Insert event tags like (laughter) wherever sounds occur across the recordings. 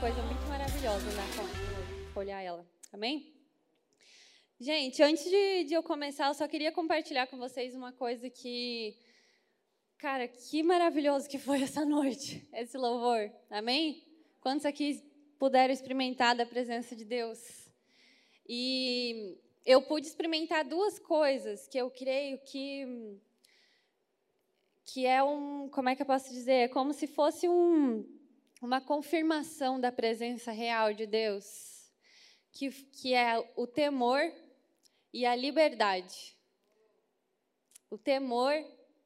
coisa muito maravilhosa com ela, olhar ela. Amém? Gente, antes de, de eu começar, eu só queria compartilhar com vocês uma coisa que. Cara, que maravilhoso que foi essa (laughs) noite, esse louvor. Amém? Quantos aqui puderam experimentar da presença de Deus? E eu pude experimentar duas coisas que eu creio que que é um, como é que eu posso dizer, é como se fosse um, uma confirmação da presença real de Deus, que, que é o temor e a liberdade. O temor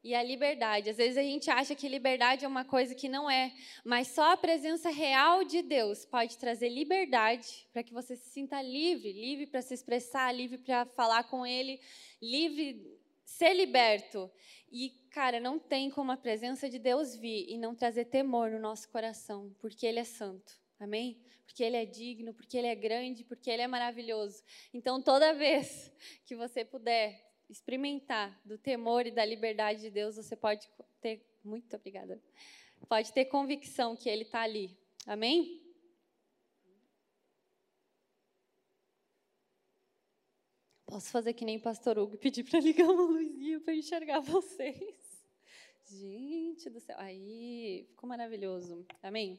e a liberdade. Às vezes a gente acha que liberdade é uma coisa que não é, mas só a presença real de Deus pode trazer liberdade para que você se sinta livre, livre para se expressar, livre para falar com Ele, livre ser liberto. E, cara, não tem como a presença de Deus vir e não trazer temor no nosso coração, porque Ele é santo. Amém? Porque Ele é digno, porque Ele é grande, porque Ele é maravilhoso. Então, toda vez que você puder experimentar do temor e da liberdade de Deus, você pode ter. Muito obrigada. Pode ter convicção que Ele está ali. Amém? Posso fazer que nem pastor Hugo e pedir para ligar uma luzinha para enxergar vocês. Gente do céu. Aí, ficou maravilhoso. Amém?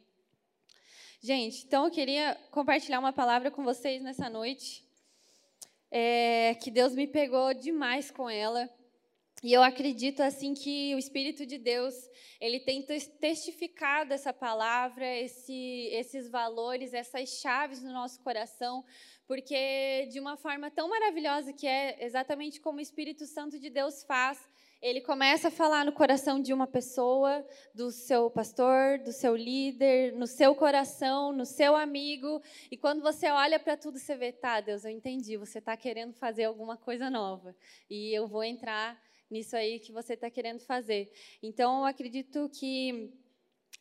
Gente, então eu queria compartilhar uma palavra com vocês nessa noite. É, que Deus me pegou demais com ela. E eu acredito assim que o Espírito de Deus ele tem testificado essa palavra, esse, esses valores, essas chaves no nosso coração, porque de uma forma tão maravilhosa que é exatamente como o Espírito Santo de Deus faz, ele começa a falar no coração de uma pessoa, do seu pastor, do seu líder, no seu coração, no seu amigo, e quando você olha para tudo, você vê, tá, Deus, eu entendi, você está querendo fazer alguma coisa nova, e eu vou entrar nisso aí que você está querendo fazer. Então, eu acredito que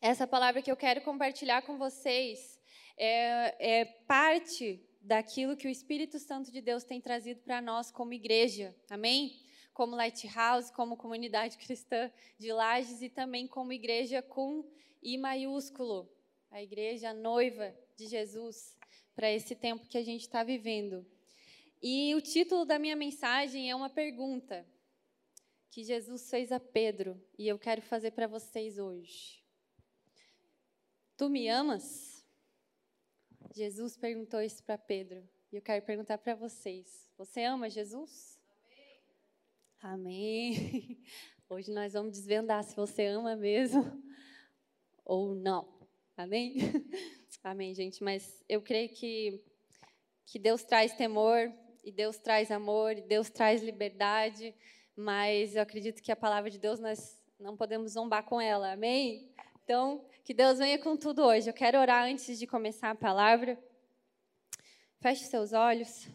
essa palavra que eu quero compartilhar com vocês é, é parte daquilo que o Espírito Santo de Deus tem trazido para nós como igreja. Amém? Como Lighthouse, como comunidade (laughs) cristã de Lages e também como igreja com I maiúsculo, a igreja noiva de Jesus para esse tempo que a gente está vivendo. E o título da minha mensagem é uma pergunta que Jesus fez a Pedro e eu quero fazer para vocês hoje. Tu me amas? Jesus perguntou isso para Pedro. E eu quero perguntar para vocês: você ama Jesus? Amém. Amém. (laughs) Hoje nós vamos desvendar se você ama mesmo (laughs) ou não. Amém? (laughs) Amém, gente. Mas eu creio que, que Deus traz temor, e Deus traz amor, e Deus traz liberdade. Mas eu acredito que a palavra de Deus nós não podemos zombar com ela. Amém? Então, que Deus venha com tudo hoje. Eu quero orar antes de começar a palavra. Feche seus olhos.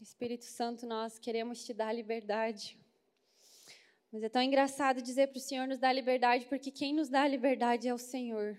Espírito Santo, nós queremos te dar liberdade. Mas é tão engraçado dizer para o Senhor nos dar liberdade, porque quem nos dá liberdade é o Senhor.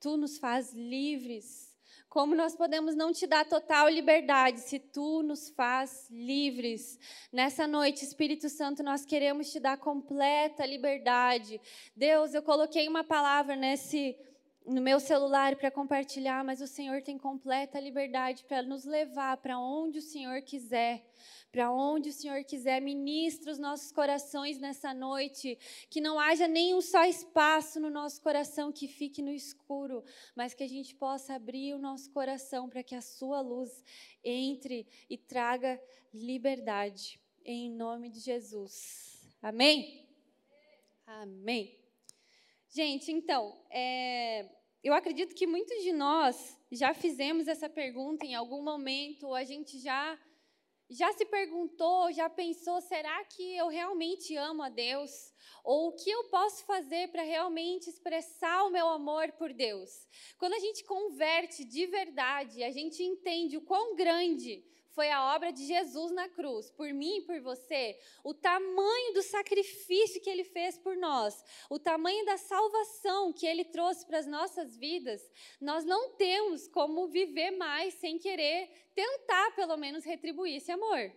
Tu nos faz livres como nós podemos não te dar total liberdade se tu nos faz livres? Nessa noite, Espírito Santo, nós queremos te dar completa liberdade. Deus, eu coloquei uma palavra nesse no meu celular para compartilhar, mas o Senhor tem completa liberdade para nos levar para onde o Senhor quiser para onde o Senhor quiser, ministra os nossos corações nessa noite, que não haja nenhum só espaço no nosso coração que fique no escuro, mas que a gente possa abrir o nosso coração para que a sua luz entre e traga liberdade, em nome de Jesus. Amém? Amém. Gente, então, é, eu acredito que muitos de nós já fizemos essa pergunta em algum momento, ou a gente já já se perguntou, já pensou, será que eu realmente amo a Deus? Ou o que eu posso fazer para realmente expressar o meu amor por Deus? Quando a gente converte de verdade, a gente entende o quão grande foi a obra de Jesus na cruz, por mim e por você, o tamanho do sacrifício que ele fez por nós, o tamanho da salvação que ele trouxe para as nossas vidas, nós não temos como viver mais sem querer tentar, pelo menos, retribuir esse amor.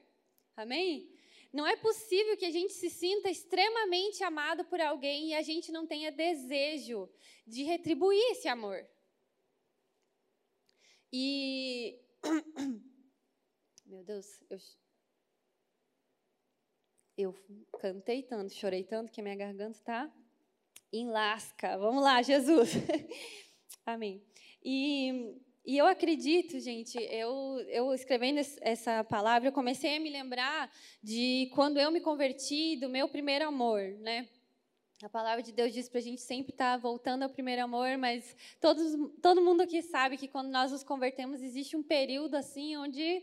Amém? não é possível que a gente se sinta extremamente amado por alguém e a gente não tenha desejo de retribuir esse amor. E. (clears throat) Meu Deus, eu, eu cantei tanto, chorei tanto que a minha garganta está em lasca. Vamos lá, Jesus. (laughs) Amém. E e eu acredito, gente, eu, eu escrevendo essa palavra, eu comecei a me lembrar de quando eu me converti, do meu primeiro amor, né? A palavra de Deus diz para a gente sempre estar tá voltando ao primeiro amor, mas todos, todo mundo aqui sabe que quando nós nos convertemos, existe um período assim onde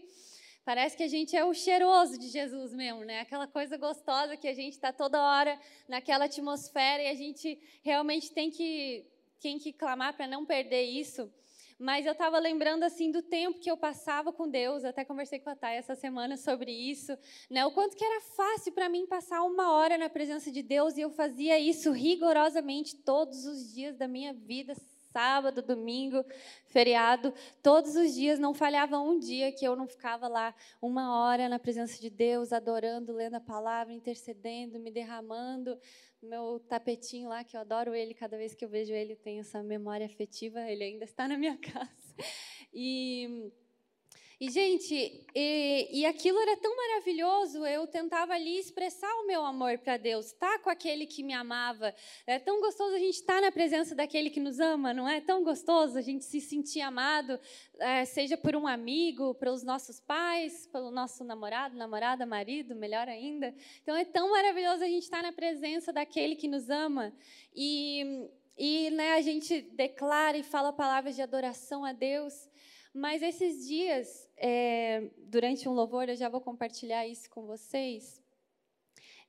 parece que a gente é o cheiroso de Jesus mesmo, né? Aquela coisa gostosa que a gente está toda hora naquela atmosfera e a gente realmente tem que, tem que clamar para não perder isso. Mas eu estava lembrando assim do tempo que eu passava com Deus. Eu até conversei com a Thay essa semana sobre isso, né? O quanto que era fácil para mim passar uma hora na presença de Deus e eu fazia isso rigorosamente todos os dias da minha vida, sábado, domingo, feriado, todos os dias, não falhava um dia que eu não ficava lá uma hora na presença de Deus, adorando, lendo a palavra, intercedendo, me derramando. Meu tapetinho lá, que eu adoro ele, cada vez que eu vejo ele, eu tenho essa memória afetiva, ele ainda está na minha (laughs) casa. E e, gente, e, e, aquilo era tão maravilhoso, eu tentava ali expressar o meu amor para Deus, estar tá com aquele que me amava. É tão gostoso a gente estar tá na presença daquele que nos ama, não é? Tão gostoso a gente se sentir amado, é, seja por um amigo, pelos nossos pais, pelo nosso namorado, namorada, marido, melhor ainda. Então é tão maravilhoso a gente estar tá na presença daquele que nos ama. E, e né, a gente declara e fala palavras de adoração a Deus. Mas esses dias, é, durante um louvor, eu já vou compartilhar isso com vocês.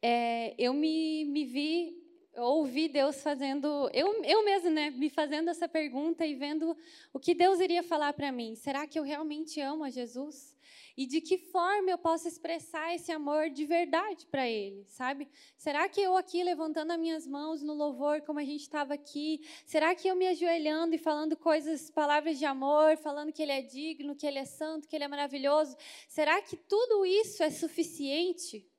É, eu me, me vi, ouvi Deus fazendo, eu, eu mesmo, né, me fazendo essa pergunta e vendo o que Deus iria falar para mim. Será que eu realmente amo a Jesus? E de que forma eu posso expressar esse amor de verdade para Ele, sabe? Será que eu aqui levantando as minhas mãos no louvor, como a gente estava aqui, será que eu me ajoelhando e falando coisas, palavras de amor, falando que Ele é digno, que Ele é santo, que Ele é maravilhoso, será que tudo isso é suficiente?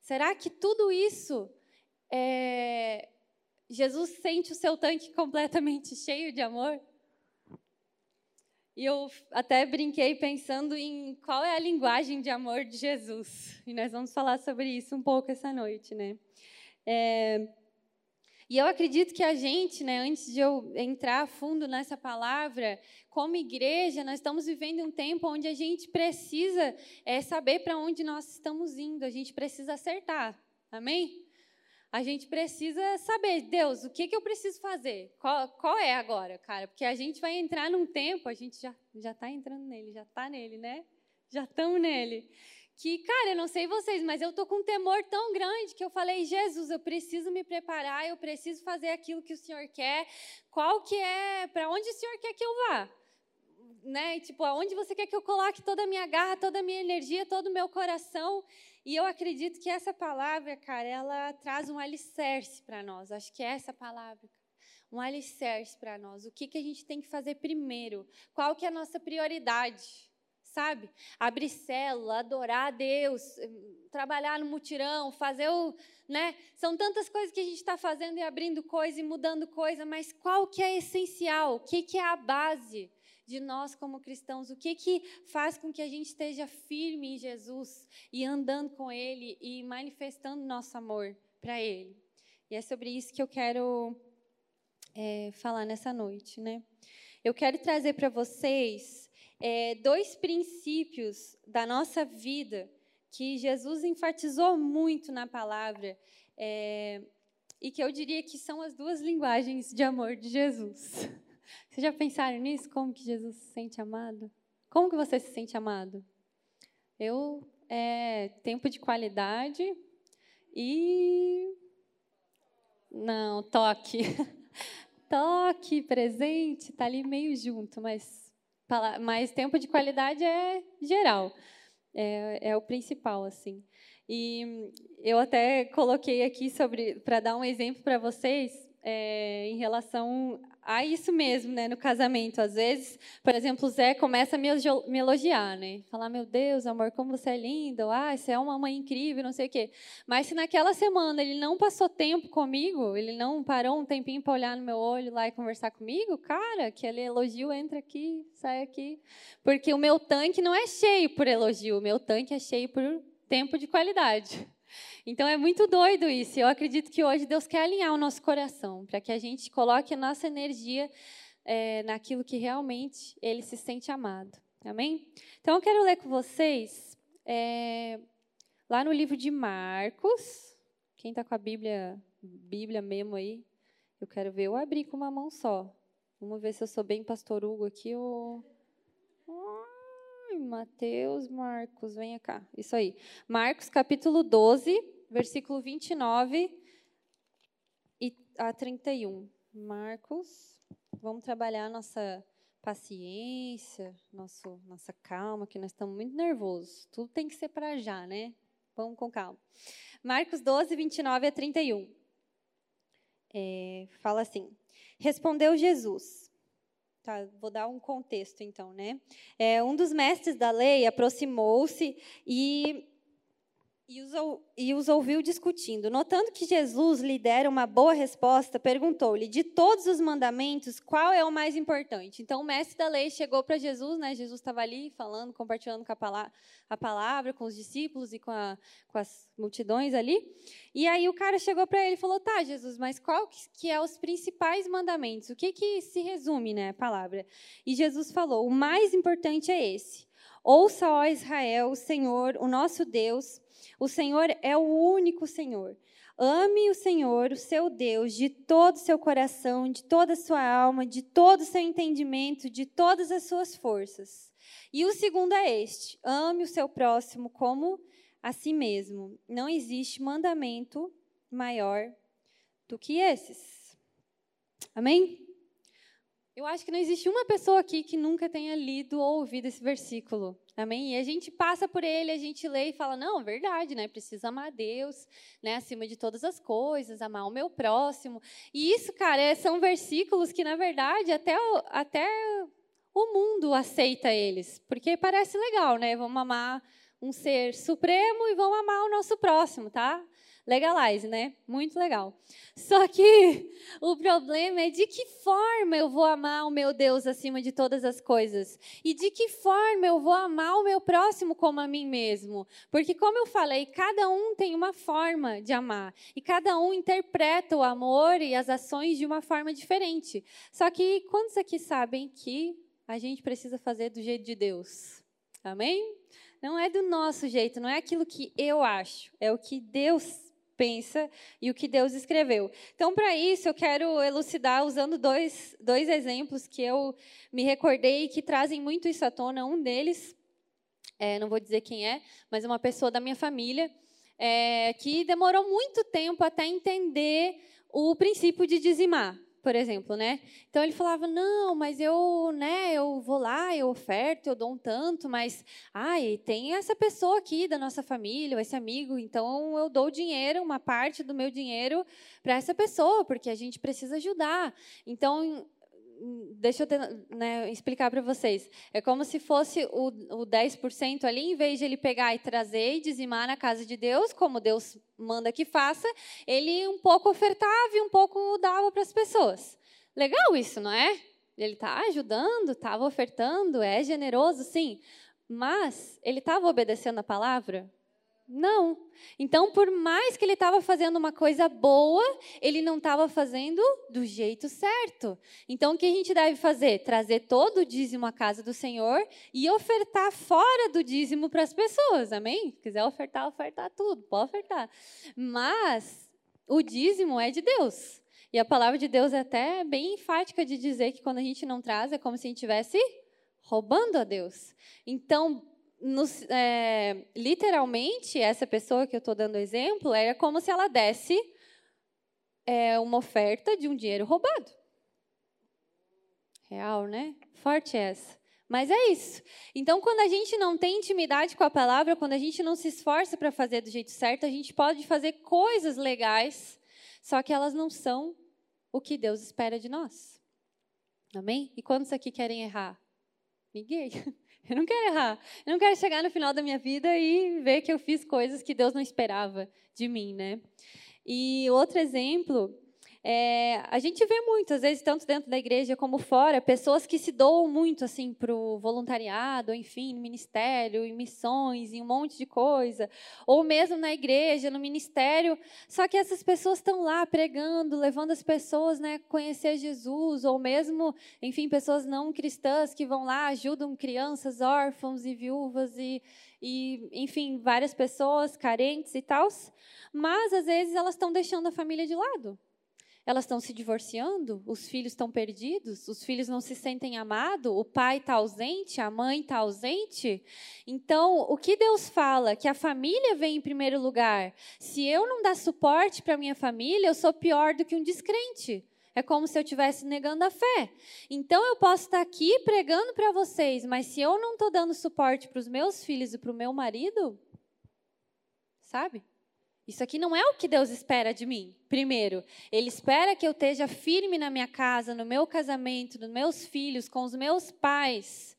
Será que tudo isso é... Jesus sente o seu tanque (laughs) completamente cheio de amor? E eu até brinquei pensando em qual é a linguagem de amor de Jesus. E nós vamos falar sobre isso um pouco essa noite, né? É, e eu acredito que a gente, né, antes de eu entrar a fundo nessa palavra, como igreja, nós estamos vivendo um tempo onde a gente precisa é, saber para onde nós estamos indo, a gente precisa acertar. Amém? A gente precisa saber, Deus, o que, que eu preciso fazer? Qual, qual é agora, cara? Porque a gente vai entrar num tempo, a gente já já está entrando nele, já está nele, né? Já estamos nele. Que, cara, eu não sei vocês, mas eu tô com um temor tão grande que eu falei, Jesus, eu preciso me preparar, eu preciso fazer aquilo que o Senhor quer. Qual que é, para onde o Senhor quer que eu vá? Né? Tipo, aonde você quer que eu coloque toda a minha garra, toda a minha energia, todo o meu coração? E eu acredito que essa palavra, cara, ela traz um alicerce para nós. Acho que é essa palavra. Um alicerce para nós. O que, que a gente tem que fazer primeiro? Qual que é a nossa prioridade? Sabe? Abrir célula, adorar a Deus, trabalhar no mutirão, fazer o. Né? São tantas coisas que a gente está fazendo e abrindo coisa e mudando coisa, mas qual que é essencial? O que, que é a base? De nós como cristãos, o que que faz com que a gente esteja firme em Jesus e andando com Ele e manifestando nosso amor para Ele. E é sobre isso que eu quero é, falar nessa noite, né? Eu quero trazer para vocês é, dois princípios da nossa vida que Jesus enfatizou muito na palavra é, e que eu diria que são as duas linguagens de amor de Jesus. (laughs) Vocês já pensaram nisso? Como que Jesus se sente amado? Como que você se sente amado? Eu, é, tempo de qualidade e... Não, toque. (laughs) toque, presente, tá ali meio junto, mas, mas tempo de qualidade é geral. É, é o principal, assim. E eu até coloquei aqui sobre para dar um exemplo para vocês é, em relação há isso mesmo, né, no casamento. Às vezes, por exemplo, o Zé começa a me elogiar, né? Falar, meu Deus, amor, como você é linda, ah, você é uma mãe incrível, não sei o quê. Mas se naquela semana ele não passou tempo comigo, ele não parou um tempinho para olhar no meu olho lá e conversar comigo, cara, aquele elogio entra aqui, sai aqui. Porque o meu tanque não é cheio por elogio, o meu tanque é cheio por tempo de qualidade. Então é muito doido isso. Eu acredito que hoje Deus quer alinhar o nosso coração para que a gente coloque a nossa energia é, naquilo que realmente Ele se sente amado. Amém? Então eu quero ler com vocês é, lá no livro de Marcos. Quem está com a Bíblia, Bíblia mesmo aí? Eu quero ver eu abrir com uma mão só. Vamos ver se eu sou bem pastor Hugo aqui ou. Ai, Mateus, Marcos, venha cá. Isso aí. Marcos, capítulo 12, versículo 29 e a 31. Marcos, vamos trabalhar nossa paciência, nosso, nossa calma, que nós estamos muito nervosos. Tudo tem que ser para já, né? Vamos com calma. Marcos 12, 29 a 31. É, fala assim: Respondeu Jesus. Tá, vou dar um contexto, então, né? É, um dos mestres da lei aproximou-se e, e, os, ouviu discutindo. Notando que Jesus lhe dera uma boa resposta, perguntou-lhe: de todos os mandamentos, qual é o mais importante? Então, o mestre da lei chegou para Jesus, né? Jesus estava ali falando, compartilhando com a palavra, a palavra com os discípulos e com, a, com as multidões ali. E aí o cara chegou para ele e falou: "Tá, Jesus, mas qual que é os principais mandamentos? O que que se resume, né, a palavra?" E Jesus falou: "O mais importante é esse: Ouça, ó Israel, o Senhor, o nosso Deus, o Senhor é o único Senhor. Ame o Senhor, o seu Deus, de todo o seu coração, de toda a sua alma, de todo o seu entendimento, de todas as suas forças. E o segundo é este: ame o seu próximo como a si mesmo. Não existe mandamento maior do que esses. Amém? Eu acho que não existe uma pessoa aqui que nunca tenha lido ou ouvido esse versículo. Amém? E a gente passa por ele, a gente lê e fala: não, verdade, né? Preciso amar a Deus, né? Acima de todas as coisas, amar o meu próximo. E isso, cara, é, são versículos que, na verdade, até, até o mundo aceita eles. Porque parece legal, né? Vamos amar um ser supremo e vamos amar o nosso próximo, tá? Legalize, né? Muito legal. Só que (laughs) o problema é de que forma eu vou amar o meu Deus acima de todas as coisas? E de que forma eu vou amar o meu próximo como a mim mesmo? Porque, como eu falei, cada um tem uma forma de amar. E cada um interpreta o amor e as ações de uma forma diferente. Só que quantos aqui sabem que a gente precisa fazer do jeito de Deus? Amém? Não é do nosso jeito, não é aquilo que eu acho, é o que Deus pensa e o que Deus escreveu. Então, para isso, eu quero elucidar usando dois, dois exemplos que eu me recordei que trazem muito isso à tona. Um deles, é, não vou dizer quem é, mas é uma pessoa da minha família, é, que demorou muito tempo até entender o princípio de dizimar por exemplo, né? Então ele falava: "Não, mas eu, né, eu vou lá, eu oferto, eu dou um tanto, mas ai, tem essa pessoa aqui da nossa família, esse amigo, então eu dou dinheiro, uma parte do meu dinheiro para essa pessoa, porque a gente precisa ajudar". Então deixa eu né, explicar para vocês. É como se fosse o, o 10% ali, em vez de ele pegar e trazer e dizimar na casa de Deus, como Deus manda que faça, ele um pouco ofertava e um pouco dava para as pessoas. Legal isso, não é? Ele está ajudando, estava ofertando, é generoso, sim. Mas ele estava obedecendo a palavra? Não. Então, por mais que ele estava fazendo uma coisa boa, ele não estava fazendo do jeito certo. Então, o que a gente deve fazer? Trazer todo o dízimo à casa do Senhor e ofertar fora do dízimo para as pessoas. Amém? Se quiser ofertar, ofertar tudo, pode ofertar. Mas o dízimo é de Deus. E a palavra de Deus é até bem enfática de dizer que quando a gente não traz, é como se a gente estivesse roubando a Deus. Então, nos, é, literalmente, essa pessoa que eu estou dando exemplo, era como se ela desse é, uma oferta de um dinheiro roubado. Real, né? Forte essa. Mas é isso. Então, quando a gente não tem intimidade com a palavra, quando a gente não se esforça para fazer do jeito certo, a gente pode fazer coisas legais, só que elas não são o que Deus espera de nós. Amém? E quantos aqui querem errar? Ninguém. (laughs) Eu não quero errar. Eu não quero chegar no final da minha vida e ver que eu fiz coisas que Deus não esperava de mim, né? E outro exemplo é, a gente vê muito, às vezes, tanto dentro da igreja como fora, pessoas que se doam muito assim para o voluntariado, enfim, no ministério, em missões, em um monte de coisa, ou mesmo na igreja, no ministério. Só que essas pessoas estão lá pregando, levando as pessoas né, a conhecer Jesus, ou mesmo, enfim, pessoas não cristãs que vão lá, ajudam crianças, órfãos e viúvas e, e enfim, várias pessoas carentes e tal. Mas às vezes elas estão deixando a família de lado elas estão se divorciando, os filhos estão perdidos, os filhos não se sentem amados, o pai está ausente, a mãe está ausente. Então, o que Deus fala? Que a família vem em primeiro lugar. Se eu não dar suporte para minha família, eu sou pior do que um descrente. É como se eu estivesse negando a fé. Então, eu posso estar aqui pregando para vocês, mas se eu não estou dando suporte para os meus filhos e para o meu marido, sabe? Isso aqui não é o que Deus espera de mim. Primeiro, Ele espera que eu esteja firme na minha casa, no meu casamento, nos meus filhos, com os meus pais.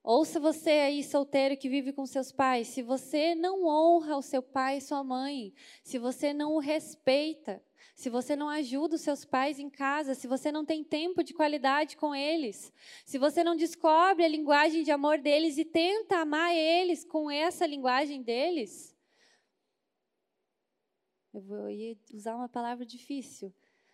Ouça você aí, solteiro que vive com seus pais, se você não honra o seu pai e sua mãe, se você não o respeita, se você não ajuda os seus pais em casa, se você não tem tempo de qualidade com eles, se você não descobre a linguagem de amor deles e tenta amar eles com essa linguagem deles, eu vou usar uma palavra difícil.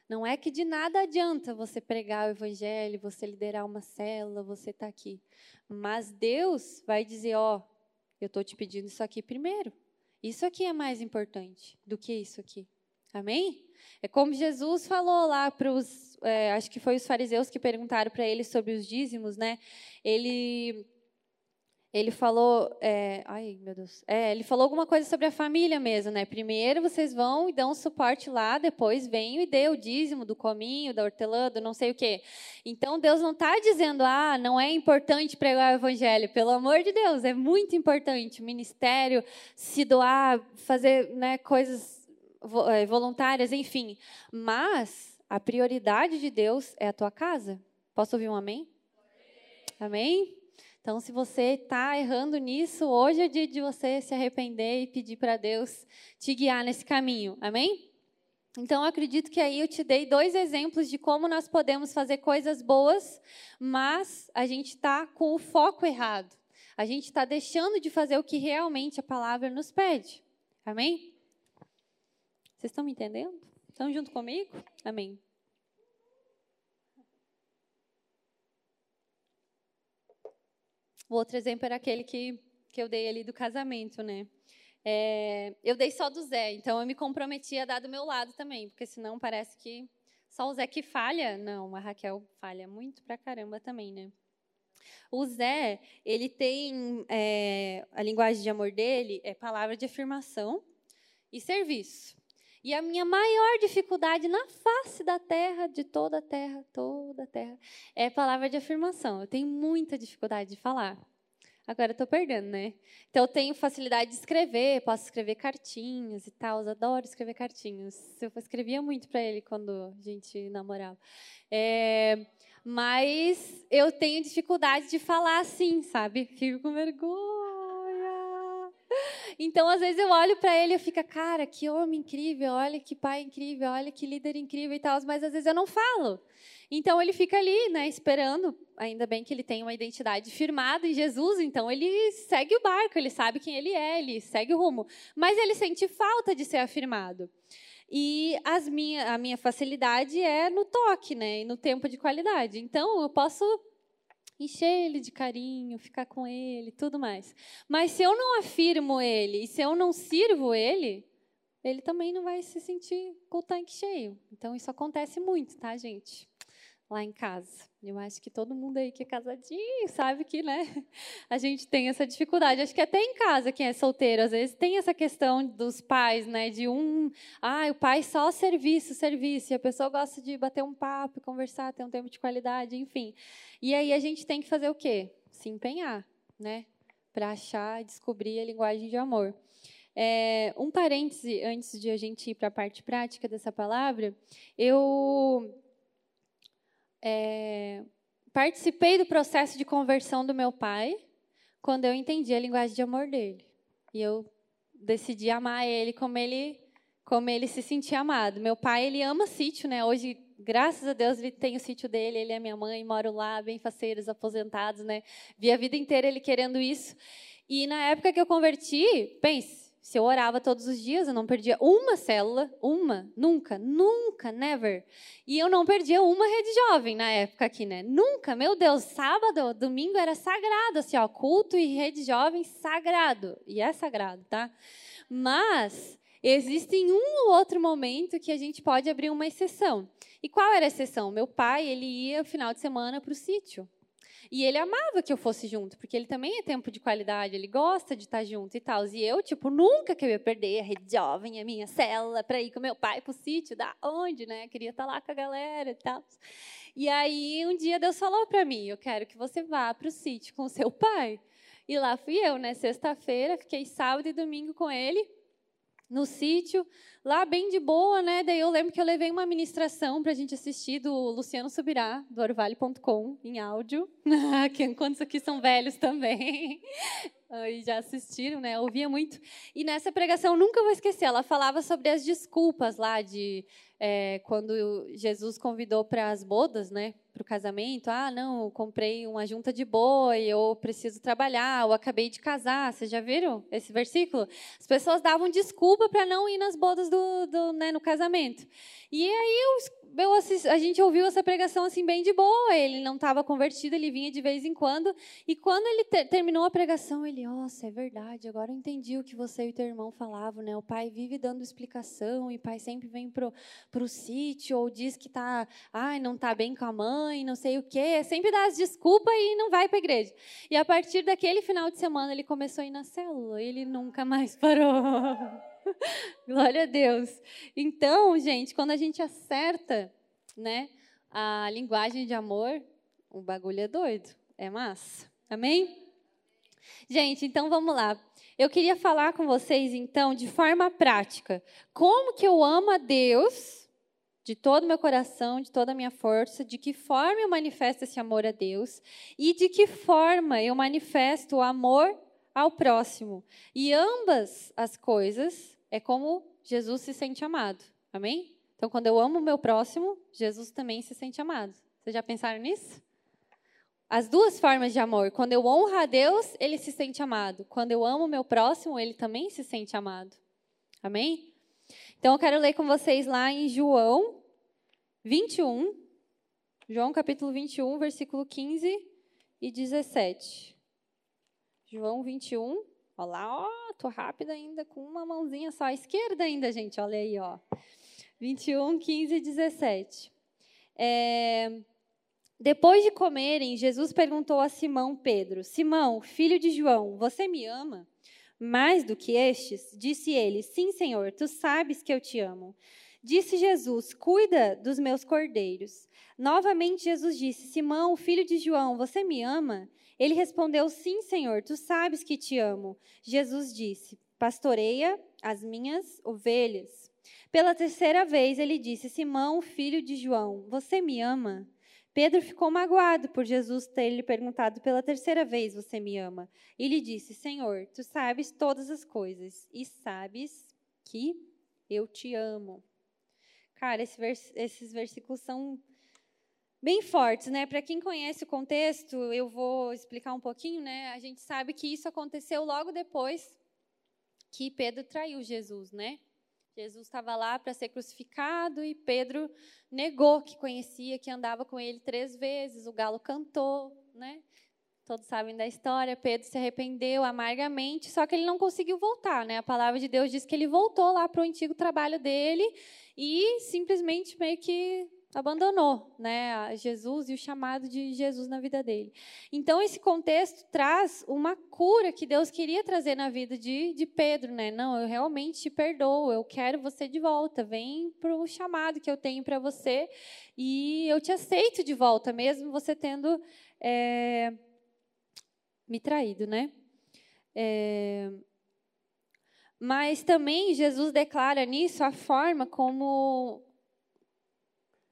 Não é que de nada adianta você pregar o evangelho, você liderar uma célula, você estar tá aqui. Mas Deus vai dizer: Ó, oh, eu estou te pedindo isso aqui primeiro. Isso aqui é mais importante do que isso aqui. Amém? É como Jesus falou lá para os, é, acho que foi os fariseus que perguntaram para ele sobre os dízimos, né? Ele ele falou, é, ai meu Deus, é, ele falou alguma coisa sobre a família mesmo, né? Primeiro vocês vão e dão suporte lá, depois venham e dê o dízimo do cominho, da hortelã, do não sei o quê. Então Deus não está dizendo, ah, não é importante pregar o evangelho. Pelo amor de Deus, é muito importante. O ministério, se doar, fazer né, coisas é, voluntárias, enfim. Mas a prioridade de Deus é a tua casa. Posso ouvir um amém? Amém? Então, se você está errando nisso, hoje é dia de você se arrepender e pedir para Deus te guiar nesse caminho. Amém? Então, eu acredito que aí eu te dei dois exemplos de como nós podemos fazer coisas boas, mas a gente está com o foco errado. A gente está deixando de fazer o que realmente a palavra nos pede. Amém? Vocês estão me entendendo? Estão junto comigo? Amém. O outro exemplo era aquele que, que eu dei ali do casamento, né? É, eu dei só do Zé, então eu me comprometi a dar do meu lado também, porque senão parece que só o Zé que falha. Não, a Raquel falha muito pra caramba também, né? O Zé, ele tem é, a linguagem de amor dele é palavra de afirmação e serviço. E a minha maior dificuldade na face da terra, de toda a terra, toda a terra, é palavra de afirmação. Eu tenho muita dificuldade de falar. Agora eu estou perdendo, né? Então eu tenho facilidade de escrever, posso escrever cartinhas e tal. Eu adoro escrever cartinhas. Eu escrevia muito para ele quando a gente namorava. É, mas eu tenho dificuldade de falar assim, sabe? Fico com vergonha então, às vezes, eu olho para ele e fico, cara, que homem incrível, olha que pai incrível, olha que líder incrível e tal, mas às vezes eu não falo. Então, ele fica ali, né, esperando. Ainda bem que ele tem uma identidade firmada em Jesus, então ele segue o barco, ele sabe quem ele é, ele segue o rumo. Mas ele sente falta de ser afirmado. E minha, a minha facilidade é no toque, né? E no tempo de qualidade. Então, eu posso encher ele de carinho, ficar com ele, tudo mais. Mas se eu não afirmo ele e se eu não sirvo ele, ele também não vai se sentir com o tanque cheio. Então isso acontece muito, tá, gente? Lá em casa. Eu acho que todo mundo aí que é casadinho sabe que, né, (laughs) a gente tem essa dificuldade. Acho que até em casa, quem é solteiro, às vezes tem essa questão dos pais, né, de um, ah, o pai só serviço, serviço, e a pessoa gosta de bater um papo, conversar, ter um tempo de qualidade, enfim. E aí a gente tem que fazer o quê? Se empenhar, né? Para achar, descobrir a linguagem de amor. É, um parêntese antes de a gente ir para a parte prática dessa palavra, eu é, participei do processo de conversão do meu pai quando eu entendi a linguagem de amor dele. E eu decidi amar ele como ele como ele se sentia amado. Meu pai, ele ama sítio, né? Hoje, graças a Deus, ele tem o sítio dele, ele é minha mãe, moro lá, bem faceiros, aposentados, né? Vi a vida inteira ele querendo isso. E na época que eu converti, pense, se eu orava todos os dias, eu não perdia uma célula, uma, nunca, nunca, never. E eu não perdia uma rede jovem na época aqui, né? Nunca, meu Deus, sábado, domingo era sagrado, assim, ó, culto e rede jovem sagrado. E é sagrado, tá? Mas existe um ou outro momento que a gente pode abrir uma exceção. E qual era a exceção? Meu pai, ele ia no final de semana para o sítio. E ele amava que eu fosse junto, porque ele também é tempo de qualidade, ele gosta de estar junto e tal. E eu, tipo, nunca que eu ia perder a rede jovem, a minha célula, para ir com meu pai para o sítio, da onde, né? Queria estar lá com a galera e tal. E aí, um dia Deus falou para mim: Eu quero que você vá para o sítio com seu pai. E lá fui eu, né? Sexta-feira, fiquei sábado e domingo com ele no sítio, lá bem de boa, né? Daí eu lembro que eu levei uma ministração para a gente assistir do Luciano Subirá, do orvale.com, em áudio. (laughs) Quantos aqui são velhos também? (laughs) E já assistiram, né? Ouvia muito. E nessa pregação, nunca vou esquecer, ela falava sobre as desculpas lá de é, quando Jesus convidou para as bodas, né? para o casamento, ah, não, comprei uma junta de boi, eu preciso trabalhar, ou acabei de casar. Vocês já viram esse versículo? As pessoas davam desculpa para não ir nas bodas do, do né, no casamento. E aí eu, eu assisti, a gente ouviu essa pregação assim bem de boa. Ele não estava convertido, ele vinha de vez em quando. E quando ele ter, terminou a pregação, ele, nossa, é verdade. Agora eu entendi o que você e teu irmão falavam, né? O pai vive dando explicação e o pai sempre vem pro pro sítio ou diz que tá, ai, não tá bem com a mãe, não sei o quê. Sempre dá as desculpas e não vai para igreja. E a partir daquele final de semana ele começou a ir na célula. Ele nunca mais (laughs) parou. (laughs) Glória a Deus. Então, gente, quando a gente acerta, né, a linguagem de amor, o bagulho é doido, é massa. Amém? Gente, então vamos lá. Eu queria falar com vocês então de forma prática, como que eu amo a Deus de todo o meu coração, de toda a minha força, de que forma eu manifesto esse amor a Deus e de que forma eu manifesto o amor ao próximo. E ambas as coisas é como Jesus se sente amado. Amém? Então, quando eu amo o meu próximo, Jesus também se sente amado. Vocês já pensaram nisso? As duas formas de amor. Quando eu honro a Deus, ele se sente amado. Quando eu amo o meu próximo, ele também se sente amado. Amém? Então, eu quero ler com vocês lá em João 21. João capítulo 21, versículo 15 e 17. João 21. Olha lá, ó, tô rápida ainda, com uma mãozinha só. À esquerda ainda, gente, olha aí, ó. 21, 15 e 17. É... Depois de comerem, Jesus perguntou a Simão Pedro: Simão, filho de João, você me ama? Mais do que estes? Disse ele: Sim, Senhor, tu sabes que eu te amo. Disse Jesus: Cuida dos meus cordeiros. Novamente Jesus disse: Simão, filho de João, você me ama? Ele respondeu: Sim, Senhor, tu sabes que te amo. Jesus disse: Pastoreia as minhas ovelhas. Pela terceira vez ele disse: Simão, filho de João, você me ama? Pedro ficou magoado por Jesus ter lhe perguntado pela terceira vez: Você me ama? E lhe disse: Senhor, tu sabes todas as coisas e sabes que eu te amo. Cara, esse vers esses versículos são bem fortes, né? Para quem conhece o contexto, eu vou explicar um pouquinho, né? A gente sabe que isso aconteceu logo depois que Pedro traiu Jesus, né? Jesus estava lá para ser crucificado e Pedro negou que conhecia, que andava com ele três vezes. O galo cantou, né? Todos sabem da história. Pedro se arrependeu amargamente, só que ele não conseguiu voltar, né? A palavra de Deus diz que ele voltou lá para o antigo trabalho dele e simplesmente meio que abandonou né, Jesus e o chamado de Jesus na vida dele. Então, esse contexto traz uma cura que Deus queria trazer na vida de, de Pedro. Né? Não, eu realmente te perdoo, eu quero você de volta, vem para o chamado que eu tenho para você e eu te aceito de volta, mesmo você tendo é, me traído. Né? É, mas também Jesus declara nisso a forma como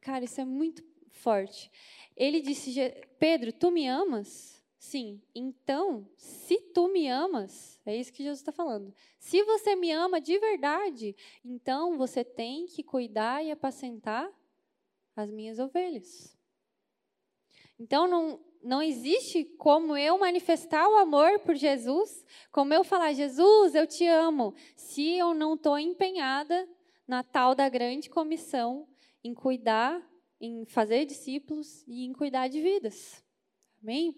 Cara, isso é muito forte. Ele disse: Pedro, tu me amas? Sim. Então, se tu me amas, é isso que Jesus está falando. Se você me ama de verdade, então você tem que cuidar e apacentar as minhas ovelhas. Então, não, não existe como eu manifestar o amor por Jesus, como eu falar, Jesus, eu te amo, se eu não estou empenhada na tal da grande comissão em cuidar, em fazer discípulos e em cuidar de vidas. Amém?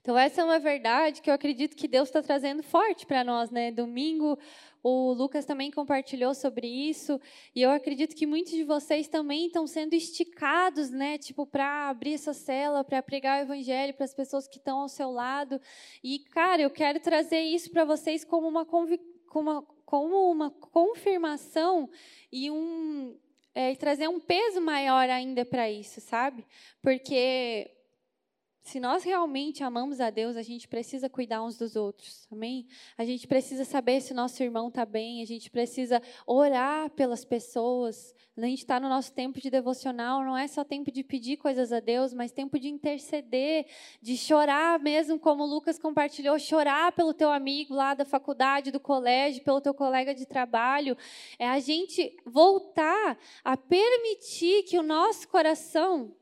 Então, essa é uma verdade que eu acredito que Deus está trazendo forte para nós, né? Domingo, o Lucas também compartilhou sobre isso, e eu acredito que muitos de vocês também estão sendo esticados, né? Tipo, para abrir essa cela, para pregar o evangelho para as pessoas que estão ao seu lado. E, cara, eu quero trazer isso para vocês como uma, como uma, como uma confirmação e um. É, trazer um peso maior ainda para isso, sabe? Porque se nós realmente amamos a Deus, a gente precisa cuidar uns dos outros, amém? A gente precisa saber se nosso irmão está bem, a gente precisa orar pelas pessoas. A gente está no nosso tempo de devocional, não é só tempo de pedir coisas a Deus, mas tempo de interceder, de chorar mesmo, como o Lucas compartilhou, chorar pelo teu amigo lá da faculdade, do colégio, pelo teu colega de trabalho. É a gente voltar a permitir que o nosso coração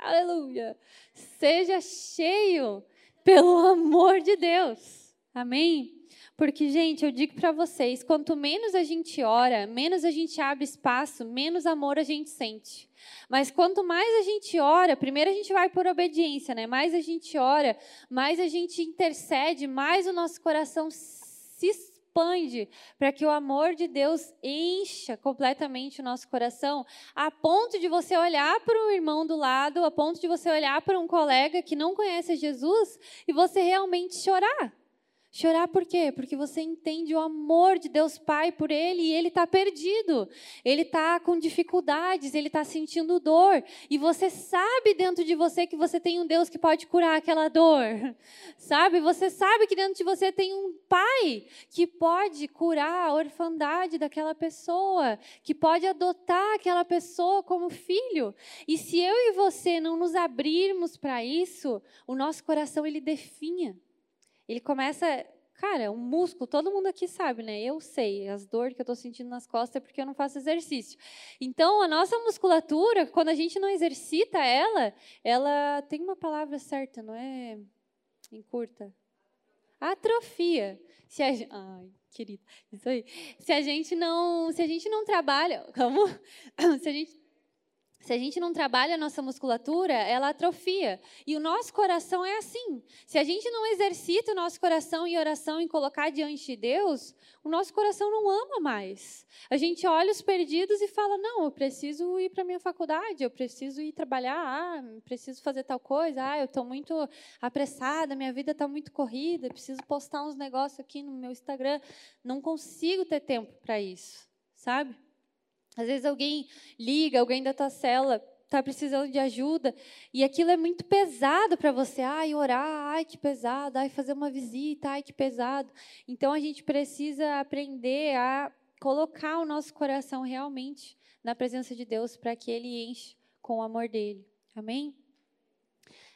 aleluia, seja cheio pelo amor de Deus. Amém? Porque, gente, eu digo para vocês: quanto menos a gente ora, menos a gente abre espaço, menos amor a gente sente. Mas quanto mais a gente ora, primeiro a gente vai por obediência, né? Mais a gente ora, mais a gente intercede, mais o nosso coração se expande para que o amor de Deus encha completamente o nosso coração, a ponto de você olhar para um irmão do lado, a ponto de você olhar para um colega que não conhece Jesus e você realmente chorar. Chorar por quê? Porque você entende o amor de Deus Pai por ele e ele está perdido. Ele está com dificuldades, ele está sentindo dor. E você sabe dentro de você que você tem um Deus que pode curar aquela dor. (laughs) Sabe? Você sabe que dentro de você tem um Pai que pode curar a orfandade daquela pessoa, que pode adotar aquela pessoa como filho. E se eu e você não nos abrirmos para isso, o nosso coração ele definha ele começa. Cara, um músculo, todo mundo aqui sabe, né? Eu sei, as dores que eu estou sentindo nas costas é porque eu não faço exercício. Então, a nossa musculatura, quando a gente não exercita ela, ela tem uma palavra certa, não é? Encurta. Atrofia. Se a, ai, querida, isso aí. Se a gente não, se a gente não trabalha, (laughs) como? Se a gente se a gente não trabalha a nossa musculatura, ela atrofia. E o nosso coração é assim. Se a gente não exercita o nosso coração em oração, em colocar diante de Deus, o nosso coração não ama mais. A gente olha os perdidos e fala: não, eu preciso ir para a minha faculdade, eu preciso ir trabalhar, ah, preciso fazer tal coisa, ah, eu estou muito apressada, minha vida está muito corrida, preciso postar uns negócios aqui no meu Instagram. Não consigo ter tempo para isso, sabe? Às vezes alguém liga, alguém da tua cela está precisando de ajuda e aquilo é muito pesado para você. Ai, orar, ai, que pesado. Ai, fazer uma visita, ai, que pesado. Então a gente precisa aprender a colocar o nosso coração realmente na presença de Deus para que Ele enche com o amor dele. Amém?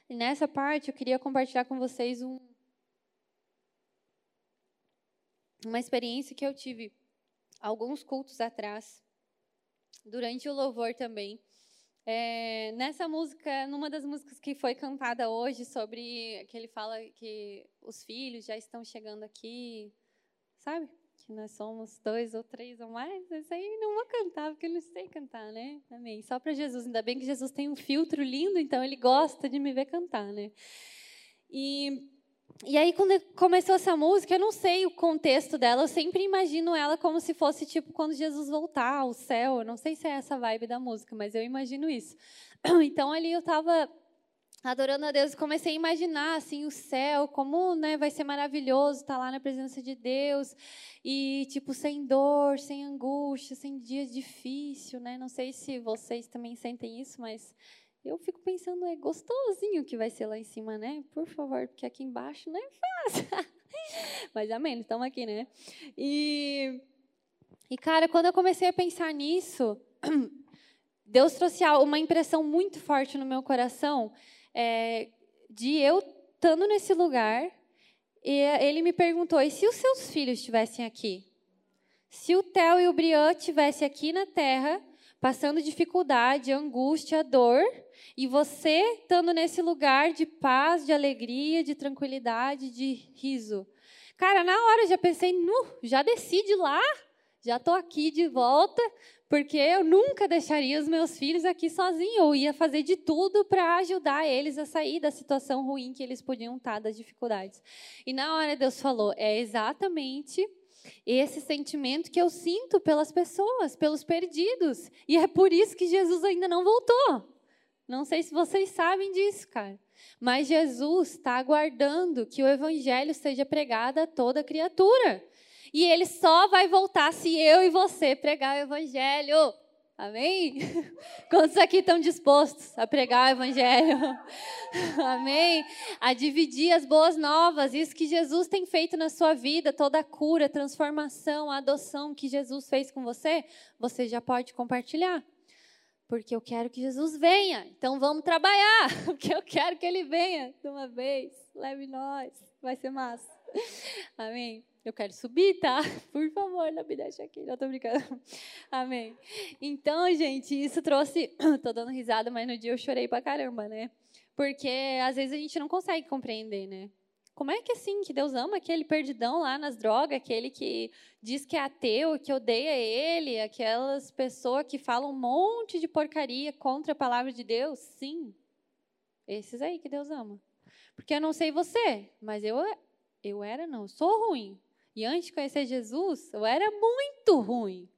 E nessa parte eu queria compartilhar com vocês um, uma experiência que eu tive alguns cultos atrás durante o louvor também. É, nessa música, numa das músicas que foi cantada hoje, sobre que ele fala que os filhos já estão chegando aqui, sabe? Que nós somos dois ou três ou mais. Isso aí não vou cantar, porque eu não sei cantar, né? Amém. Só para Jesus. Ainda bem que Jesus tem um filtro lindo, então ele gosta de me ver cantar, né? E e aí, quando começou essa música, eu não sei o contexto dela, eu sempre imagino ela como se fosse tipo quando Jesus voltar ao céu. Eu não sei se é essa vibe da música, mas eu imagino isso. (clears throat) Então, ali eu estava adorando a Deus e comecei a imaginar assim o céu, como né, vai ser maravilhoso estar lá na presença de Deus e tipo sem dor, sem angústia, sem dias difícil, né? Não sei se vocês também sentem isso, mas eu fico pensando, é gostosinho que vai ser lá em cima, né? Por favor, porque aqui embaixo não é fácil. (laughs) Mas amém, estamos aqui, né? E, e, cara, quando eu comecei a pensar nisso, (clears throat) Deus trouxe uma impressão muito forte no meu coração é, de eu estando nesse lugar. E ele me perguntou: e se os seus filhos estivessem aqui? Se o Theo e o Brian estivessem aqui na terra, passando dificuldade, angústia, dor, e você estando nesse lugar de paz, de alegria, de tranquilidade, de riso. Cara, na hora eu já pensei, nu, já desci de lá, já estou aqui de volta, porque eu nunca deixaria os meus filhos aqui sozinhos. Eu ia fazer de tudo para ajudar eles a sair da situação ruim que eles podiam estar, das dificuldades. E na hora Deus falou, é exatamente esse sentimento que eu sinto pelas pessoas, pelos perdidos. E é por isso que Jesus ainda não voltou. Não sei se vocês sabem disso, cara. Mas Jesus está aguardando que o evangelho seja pregado a toda criatura. E ele só vai voltar se eu e você pregar o evangelho. Amém? (laughs) Quantos aqui estão dispostos a pregar o Evangelho? (laughs) Amém? A dividir as boas novas, isso que Jesus tem feito na sua vida, toda a cura, transformação, a adoção que Jesus fez com você, você já pode compartilhar. Porque eu quero que Jesus venha, então vamos trabalhar, (laughs) porque eu quero que ele venha de uma vez. Leve nós, vai ser massa. Amém? Eu quero subir, tá? (laughs) Por favor, não me deixe aqui. Não tô brincando. (laughs) Amém. Então, gente, isso trouxe. (clears throat) tô dando risada, mas no dia eu chorei pra caramba, né? Porque às vezes a gente não consegue compreender, né? Como é que assim, que Deus ama aquele perdidão lá nas drogas, aquele que diz que é ateu, que odeia ele, aquelas pessoas que falam um monte de porcaria contra a palavra de Deus? Sim. Esses aí que Deus ama. Porque eu não sei você, mas eu eu era não, sou ruim. E antes de conhecer Jesus, eu era muito ruim.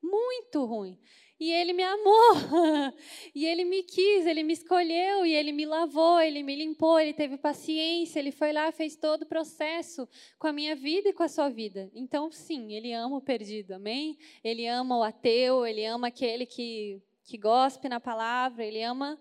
Muito ruim. E ele me amou. (laughs) e ele me quis, ele me escolheu, e ele me lavou, ele me limpou, ele teve paciência, ele foi lá, fez todo o processo com a minha vida e com a sua vida. Então, sim, ele ama o perdido, amém? Ele ama o ateu, ele ama aquele que, que gospe na palavra, ele ama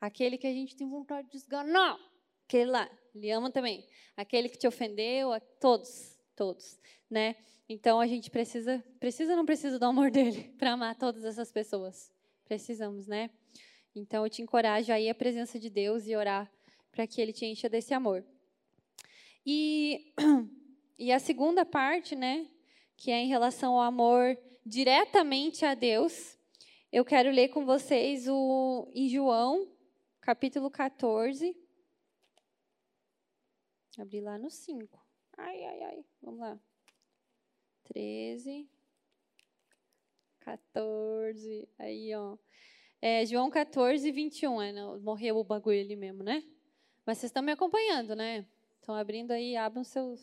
aquele que a gente tem vontade de esganar. Aquele lá, ele ama também. Aquele que te ofendeu, todos todos, né? Então a gente precisa, precisa não precisa do amor (laughs) dele para amar todas essas pessoas. Precisamos, né? Então eu te encorajo aí a presença de Deus e orar para que ele te encha desse amor. E (clears throat) e a segunda parte, né, que é em relação ao amor diretamente a Deus, eu quero ler com vocês o em João, capítulo 14. Abri lá no 5. Ai, ai, ai. Vamos lá. 13. 14. Aí, ó. É, João 14, 21. É, não, morreu o bagulho ali mesmo, né? Mas vocês estão me acompanhando, né? Estão abrindo aí, abram seu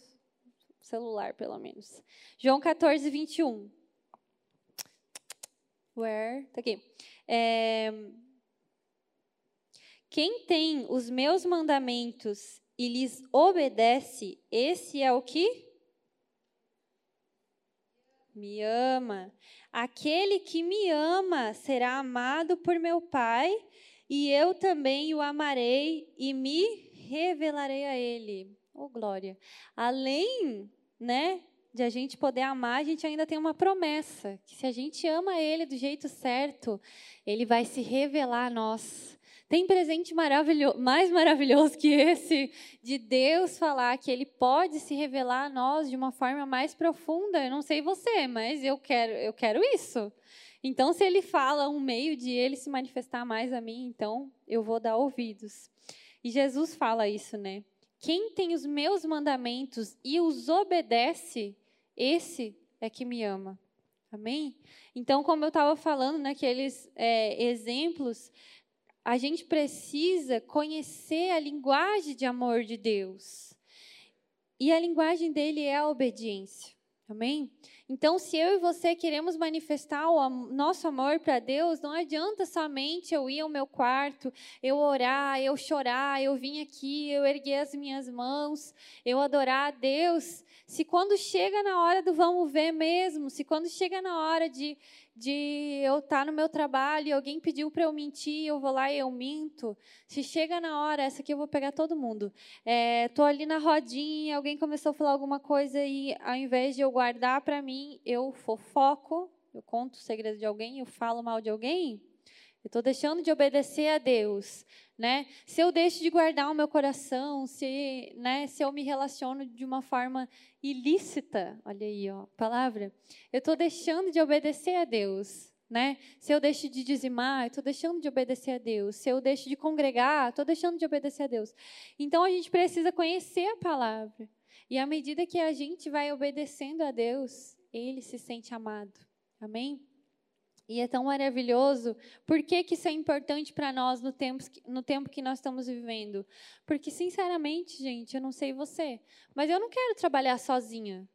celular, pelo menos. João 14, 21. Where? Tá aqui. É, quem tem os meus mandamentos e lhes obedece, esse é o que? Me ama. Aquele que me ama será amado por meu Pai, e eu também o amarei e me revelarei a ele. Oh, glória. Além, né, de a gente poder amar, a gente ainda tem uma promessa, que se a gente ama ele do jeito certo, ele vai se revelar a nós. Tem presente maravilhoso, mais maravilhoso que esse de Deus falar que Ele pode se revelar a nós de uma forma mais profunda. Eu não sei você, mas eu quero, eu quero isso. Então, se Ele fala um meio de Ele se manifestar mais a mim, então eu vou dar ouvidos. E Jesus fala isso, né? Quem tem os meus mandamentos e os obedece, esse é que me ama. Amém? Então, como eu estava falando naqueles é, exemplos, a gente precisa conhecer a linguagem de amor de Deus. E a linguagem dele é a obediência. Amém? Então, se eu e você queremos manifestar o nosso amor para Deus, não adianta somente eu ir ao meu quarto, eu orar, eu chorar, eu vim aqui, eu erguer as minhas mãos, eu adorar a Deus. Se quando chega na hora do vamos ver mesmo, se quando chega na hora de, de eu estar no meu trabalho e alguém pediu para eu mentir, eu vou lá e eu minto. Se chega na hora, essa aqui eu vou pegar todo mundo. Estou é, ali na rodinha, alguém começou a falar alguma coisa e ao invés de eu guardar para mim, eu fofoco, eu conto o segredo de alguém, eu falo mal de alguém. Eu estou deixando de obedecer a Deus, né? Se eu deixo de guardar o meu coração, se, né, se eu me relaciono de uma forma ilícita, olha aí, ó, palavra, eu estou deixando de obedecer a Deus, né? Se eu deixo de dizimar, estou deixando de obedecer a Deus. Se eu deixo de congregar, estou deixando de obedecer a Deus. Então a gente precisa conhecer a palavra. E à medida que a gente vai obedecendo a Deus, ele se sente amado. Amém? E é tão maravilhoso. Por que, que isso é importante para nós no tempo, no tempo que nós estamos vivendo? Porque, sinceramente, gente, eu não sei você, mas eu não quero trabalhar sozinha.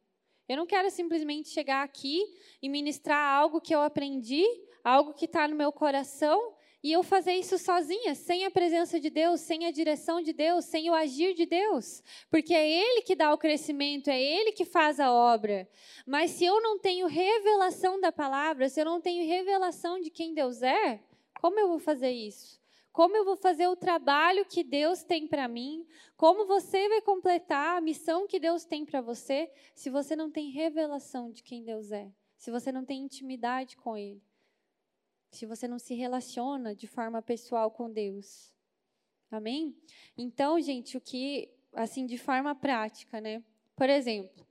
Eu não quero simplesmente chegar aqui e ministrar algo que eu aprendi, algo que está no meu coração, e eu fazer isso sozinha, sem a presença de Deus, sem a direção de Deus, sem o agir de Deus, porque é Ele que dá o crescimento, é Ele que faz a obra. Mas se eu não tenho revelação da palavra, se eu não tenho revelação de quem Deus é, como eu vou fazer isso? Como eu vou fazer o trabalho que Deus tem para mim? Como você vai completar a missão que Deus tem para você, se você não tem revelação de quem Deus é? Se você não tem intimidade com Ele? Se você não se relaciona de forma pessoal com Deus. Amém? Então, gente, o que, assim, de forma prática, né? Por exemplo,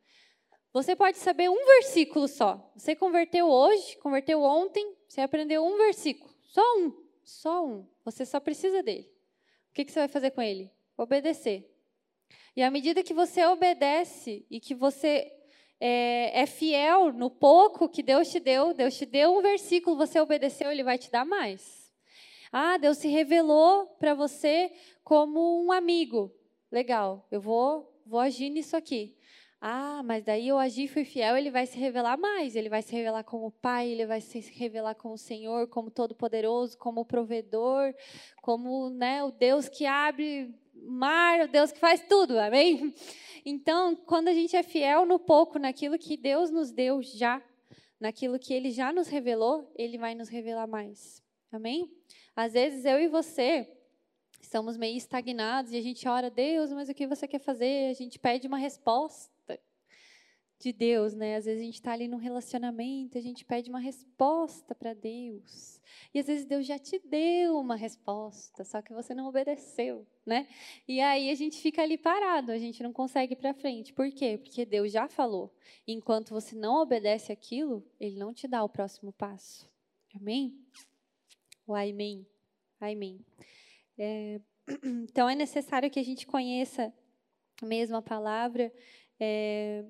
você pode saber um versículo só. Você converteu hoje, converteu ontem, você aprendeu um versículo. Só um. Só um. Você só precisa dele. O que, que você vai fazer com ele? Obedecer. E à medida que você obedece e que você é, é, fiel no pouco que Deus te deu, Deus te deu um versículo, você obedeceu, Ele vai te dar mais. Ah, Deus se revelou para você como um amigo. Legal, eu vou, vou agir nisso aqui. Ah, mas daí eu agi, fui fiel, ele vai se revelar mais. Ele vai se revelar como Pai, ele vai se revelar como Senhor, como Todo-Poderoso, como provedor, como né, o Deus que abre mar, o Deus que faz tudo, amém? Então, quando a gente é fiel no pouco, naquilo que Deus nos deu já, naquilo que Ele já nos revelou, Ele vai nos revelar mais. Amém? Às vezes eu e você estamos meio estagnados e a gente ora, Deus, mas o que você quer fazer? A gente pede uma resposta de Deus, né? Às vezes a gente está ali num relacionamento, a gente pede uma resposta para Deus. E às vezes Deus já te deu uma resposta, só que você não obedeceu, né? E aí a gente fica ali parado, a gente não consegue ir para frente. Por quê? Porque Deus já falou. Enquanto você não obedece aquilo, Ele não te dá o próximo passo. Amém? O amém. Amém. É, (clears throat) então é necessário que a gente conheça mesmo a palavra. É,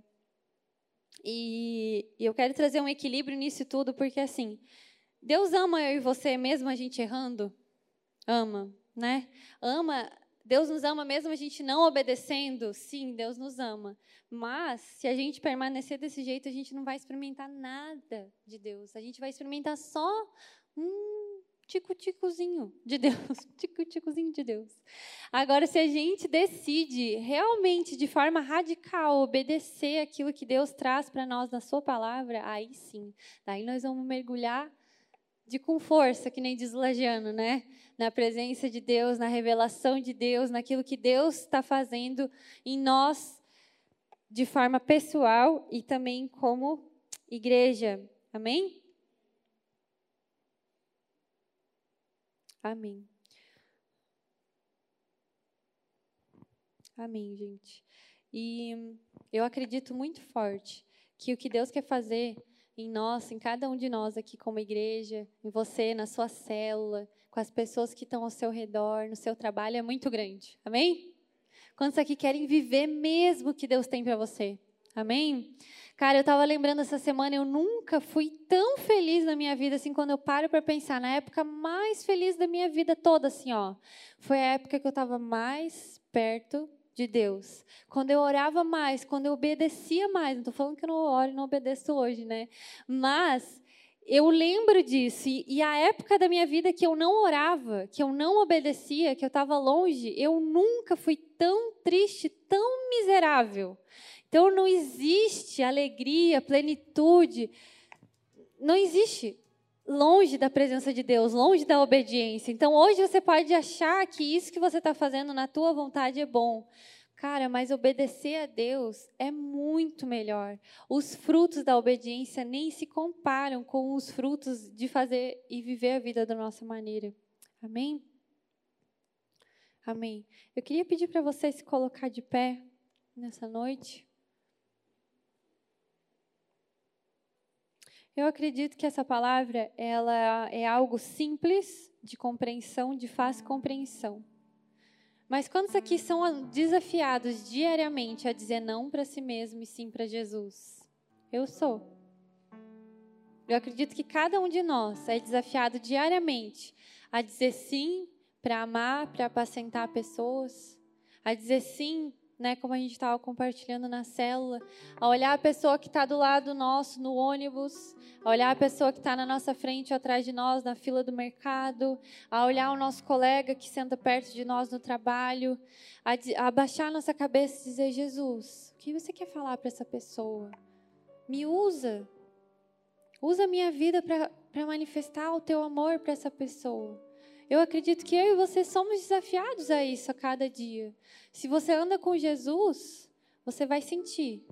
e, e eu quero trazer um equilíbrio nisso tudo, porque assim, Deus ama eu e você mesmo a gente errando? Ama, né? Ama, Deus nos ama mesmo a gente não obedecendo? Sim, Deus nos ama. Mas se a gente permanecer desse jeito, a gente não vai experimentar nada de Deus. A gente vai experimentar só um tico-ticozinho de Deus, (laughs) tico-ticozinho de Deus. Agora, se a gente decide realmente, de forma radical, obedecer aquilo que Deus traz para nós na Sua palavra, aí sim, daí nós vamos mergulhar de com força, que nem diz Lagiano, né? Na presença de Deus, na revelação de Deus, naquilo que Deus está fazendo em nós, de forma pessoal e também como igreja. Amém? Amém. Amém, gente. E eu acredito muito forte que o que Deus quer fazer em nós, em cada um de nós aqui como igreja, em você, na sua célula, com as pessoas que estão ao seu redor, no seu trabalho, é muito grande. Amém? Quantos aqui querem viver mesmo o que Deus tem para você? Amém? Cara, eu estava lembrando essa semana, eu nunca fui tão feliz na minha vida, assim, quando eu paro para pensar, na época mais feliz da minha vida toda, assim, ó. Foi a época que eu estava mais perto de Deus. Quando eu orava mais, quando eu obedecia mais. Não estou falando que eu não oro e não obedeço hoje, né? Mas eu lembro disso. E, e, a época da minha vida que eu não orava, que eu não obedecia, que eu estava longe, eu nunca fui tão triste, tão miserável. Então não existe alegria, plenitude, não existe longe da presença de Deus, longe da obediência. Então hoje você pode achar que isso que você está fazendo na tua vontade é bom. Cara, mas obedecer a Deus é muito melhor. Os frutos da obediência nem se comparam com os frutos de fazer e viver a vida da nossa maneira. Amém? Amém. Eu queria pedir para você se colocar de pé nessa noite. Eu acredito que essa palavra ela é algo simples de compreensão, de fácil compreensão. Mas quantos aqui são desafiados diariamente a dizer não para si mesmo e sim para Jesus? Eu sou. Eu acredito que cada um de nós é desafiado diariamente a dizer sim para amar, para apacentar pessoas, a dizer sim né, como a gente estava compartilhando na célula, a olhar a pessoa que está do lado nosso no ônibus, a olhar a pessoa que está na nossa frente ou atrás de nós na fila do mercado, a olhar o nosso colega que senta perto de nós no trabalho, a, a abaixar a nossa cabeça e dizer: Jesus, o que você quer falar para essa pessoa? Me usa. Usa a minha vida para manifestar o teu amor para essa pessoa. Eu acredito que eu e você somos desafiados a isso a cada dia. Se você anda com Jesus, você vai sentir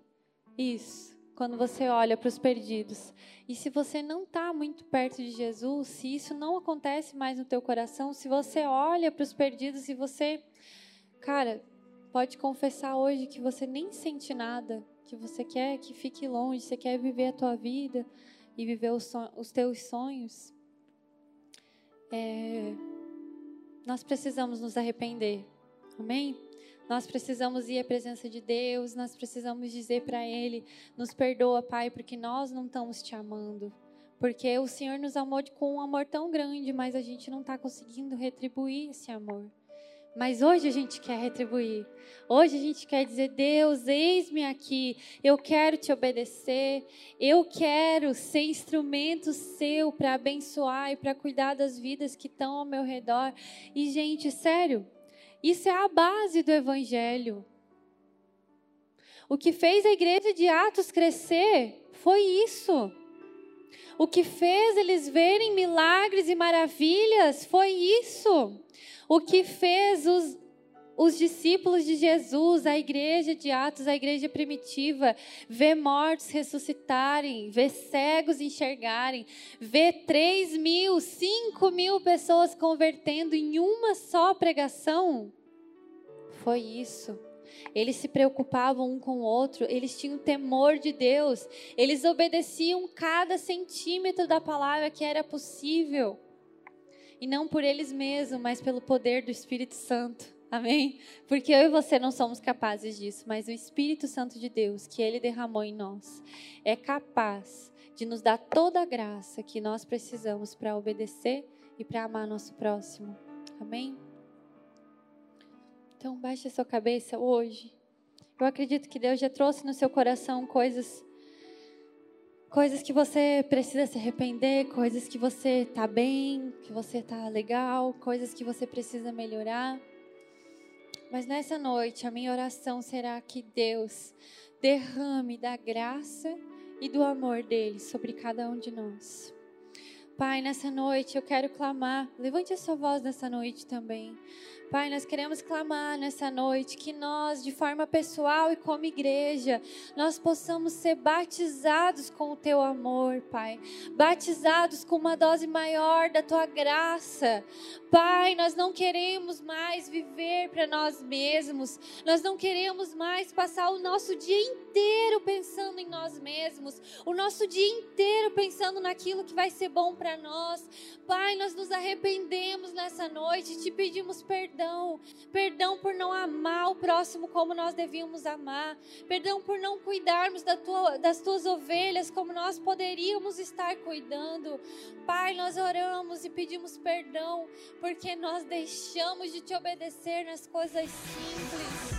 isso quando você olha para os perdidos. E se você não está muito perto de Jesus, se isso não acontece mais no teu coração, se você olha para os perdidos e você, cara, pode confessar hoje que você nem sente nada, que você quer que fique longe, você quer viver a tua vida e viver os, os teus sonhos é, nós precisamos nos arrepender. Amém? Nós precisamos ir à presença de Deus, nós precisamos dizer para Ele: nos perdoa, Pai, porque nós não estamos te amando. Porque o Senhor nos amou com um amor tão grande, mas a gente não está conseguindo retribuir esse amor. Mas hoje a gente quer retribuir. Hoje a gente quer dizer: Deus, eis-me aqui. Eu quero te obedecer. Eu quero ser instrumento seu para abençoar e para cuidar das vidas que estão ao meu redor. E, gente, sério, isso é a base do Evangelho. O que fez a igreja de Atos crescer foi isso. O que fez eles verem milagres e maravilhas foi isso. O que fez os, os discípulos de Jesus, a igreja de Atos, a igreja primitiva, ver mortos ressuscitarem, ver cegos enxergarem, ver 3 mil, 5 mil pessoas convertendo em uma só pregação. Foi isso. Eles se preocupavam um com o outro, eles tinham temor de Deus, eles obedeciam cada centímetro da palavra que era possível e não por eles mesmos, mas pelo poder do Espírito Santo. Amém? Porque eu e você não somos capazes disso, mas o Espírito Santo de Deus, que ele derramou em nós, é capaz de nos dar toda a graça que nós precisamos para obedecer e para amar nosso próximo. Amém? Então, baixe a sua cabeça hoje. Eu acredito que Deus já trouxe no seu coração coisas coisas que você precisa se arrepender, coisas que você está bem, que você está legal, coisas que você precisa melhorar. Mas nessa noite, a minha oração será que Deus derrame da graça e do amor dele sobre cada um de nós. Pai, nessa noite eu quero clamar, levante a sua voz nessa noite também. Pai, nós queremos clamar nessa noite que nós, de forma pessoal e como igreja, nós possamos ser batizados com o teu amor, Pai. Batizados com uma dose maior da tua graça. Pai, nós não queremos mais viver para nós mesmos. Nós não queremos mais passar o nosso dia inteiro pensando em nós mesmos, o nosso dia inteiro pensando naquilo que vai ser bom para nós. Pai, nós nos arrependemos nessa noite, te pedimos perdão perdão. Perdão por não amar o próximo como nós devíamos amar. Perdão por não cuidarmos da tua, das tuas ovelhas como nós poderíamos estar cuidando. Pai, nós oramos e pedimos perdão porque nós deixamos de te obedecer nas coisas simples.